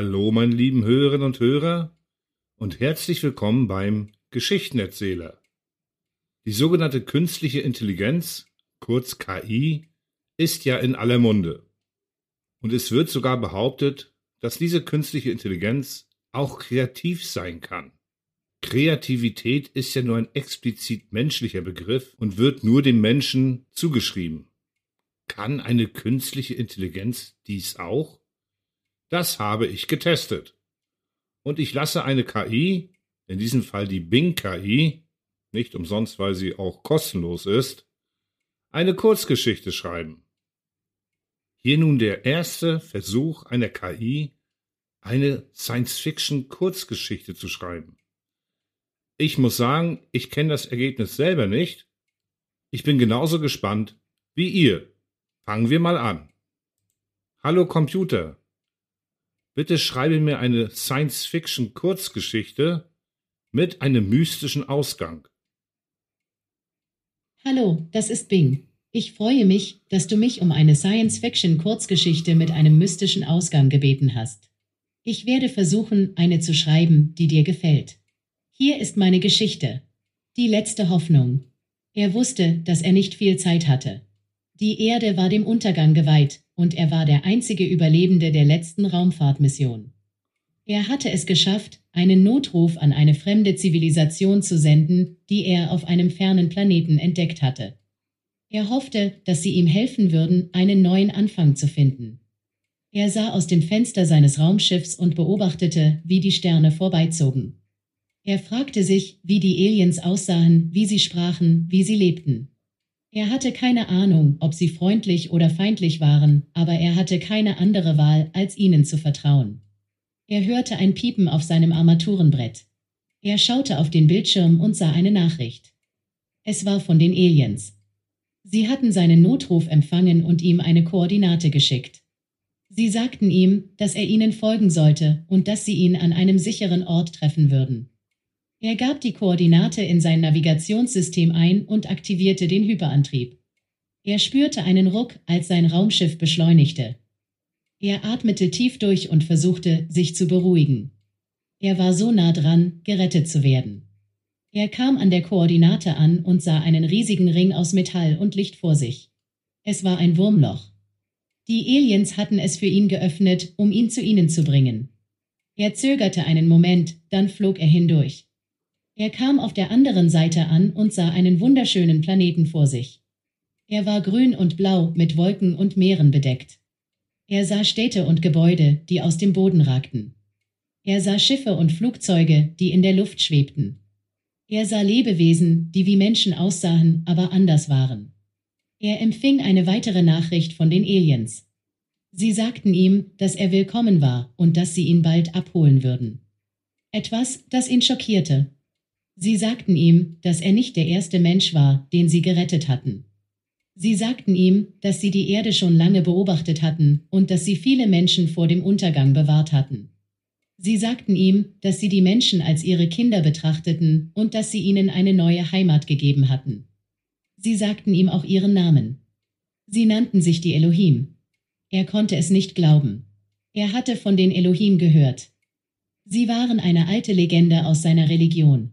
Hallo, meine lieben Hörerinnen und Hörer, und herzlich willkommen beim Geschichtenerzähler. Die sogenannte künstliche Intelligenz, kurz KI, ist ja in aller Munde. Und es wird sogar behauptet, dass diese künstliche Intelligenz auch kreativ sein kann. Kreativität ist ja nur ein explizit menschlicher Begriff und wird nur dem Menschen zugeschrieben. Kann eine künstliche Intelligenz dies auch? Das habe ich getestet. Und ich lasse eine KI, in diesem Fall die Bing KI, nicht umsonst, weil sie auch kostenlos ist, eine Kurzgeschichte schreiben. Hier nun der erste Versuch einer KI, eine Science-Fiction-Kurzgeschichte zu schreiben. Ich muss sagen, ich kenne das Ergebnis selber nicht. Ich bin genauso gespannt wie ihr. Fangen wir mal an. Hallo Computer. Bitte schreibe mir eine Science-Fiction-Kurzgeschichte mit einem mystischen Ausgang. Hallo, das ist Bing. Ich freue mich, dass du mich um eine Science-Fiction-Kurzgeschichte mit einem mystischen Ausgang gebeten hast. Ich werde versuchen, eine zu schreiben, die dir gefällt. Hier ist meine Geschichte. Die letzte Hoffnung. Er wusste, dass er nicht viel Zeit hatte. Die Erde war dem Untergang geweiht, und er war der einzige Überlebende der letzten Raumfahrtmission. Er hatte es geschafft, einen Notruf an eine fremde Zivilisation zu senden, die er auf einem fernen Planeten entdeckt hatte. Er hoffte, dass sie ihm helfen würden, einen neuen Anfang zu finden. Er sah aus dem Fenster seines Raumschiffs und beobachtete, wie die Sterne vorbeizogen. Er fragte sich, wie die Aliens aussahen, wie sie sprachen, wie sie lebten. Er hatte keine Ahnung, ob sie freundlich oder feindlich waren, aber er hatte keine andere Wahl, als ihnen zu vertrauen. Er hörte ein Piepen auf seinem Armaturenbrett. Er schaute auf den Bildschirm und sah eine Nachricht. Es war von den Aliens. Sie hatten seinen Notruf empfangen und ihm eine Koordinate geschickt. Sie sagten ihm, dass er ihnen folgen sollte und dass sie ihn an einem sicheren Ort treffen würden. Er gab die Koordinate in sein Navigationssystem ein und aktivierte den Hyperantrieb. Er spürte einen Ruck, als sein Raumschiff beschleunigte. Er atmete tief durch und versuchte, sich zu beruhigen. Er war so nah dran, gerettet zu werden. Er kam an der Koordinate an und sah einen riesigen Ring aus Metall und Licht vor sich. Es war ein Wurmloch. Die Aliens hatten es für ihn geöffnet, um ihn zu ihnen zu bringen. Er zögerte einen Moment, dann flog er hindurch. Er kam auf der anderen Seite an und sah einen wunderschönen Planeten vor sich. Er war grün und blau mit Wolken und Meeren bedeckt. Er sah Städte und Gebäude, die aus dem Boden ragten. Er sah Schiffe und Flugzeuge, die in der Luft schwebten. Er sah Lebewesen, die wie Menschen aussahen, aber anders waren. Er empfing eine weitere Nachricht von den Aliens. Sie sagten ihm, dass er willkommen war und dass sie ihn bald abholen würden. Etwas, das ihn schockierte. Sie sagten ihm, dass er nicht der erste Mensch war, den sie gerettet hatten. Sie sagten ihm, dass sie die Erde schon lange beobachtet hatten und dass sie viele Menschen vor dem Untergang bewahrt hatten. Sie sagten ihm, dass sie die Menschen als ihre Kinder betrachteten und dass sie ihnen eine neue Heimat gegeben hatten. Sie sagten ihm auch ihren Namen. Sie nannten sich die Elohim. Er konnte es nicht glauben. Er hatte von den Elohim gehört. Sie waren eine alte Legende aus seiner Religion.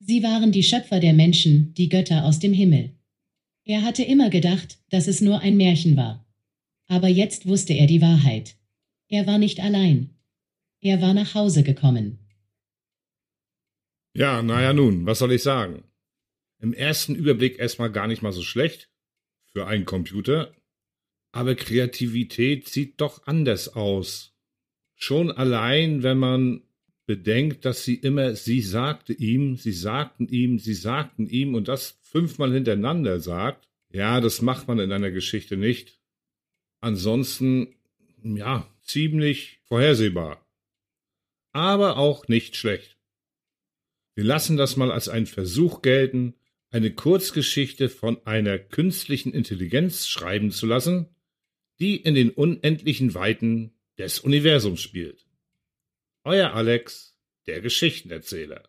Sie waren die Schöpfer der Menschen, die Götter aus dem Himmel. Er hatte immer gedacht, dass es nur ein Märchen war. Aber jetzt wusste er die Wahrheit. Er war nicht allein. Er war nach Hause gekommen. Ja, naja nun, was soll ich sagen? Im ersten Überblick erstmal gar nicht mal so schlecht für einen Computer, aber Kreativität sieht doch anders aus. Schon allein, wenn man bedenkt, dass sie immer, sie sagte ihm, sie sagten ihm, sie sagten ihm und das fünfmal hintereinander sagt, ja, das macht man in einer Geschichte nicht. Ansonsten, ja, ziemlich vorhersehbar. Aber auch nicht schlecht. Wir lassen das mal als einen Versuch gelten, eine Kurzgeschichte von einer künstlichen Intelligenz schreiben zu lassen, die in den unendlichen Weiten des Universums spielt. Euer Alex, der Geschichtenerzähler.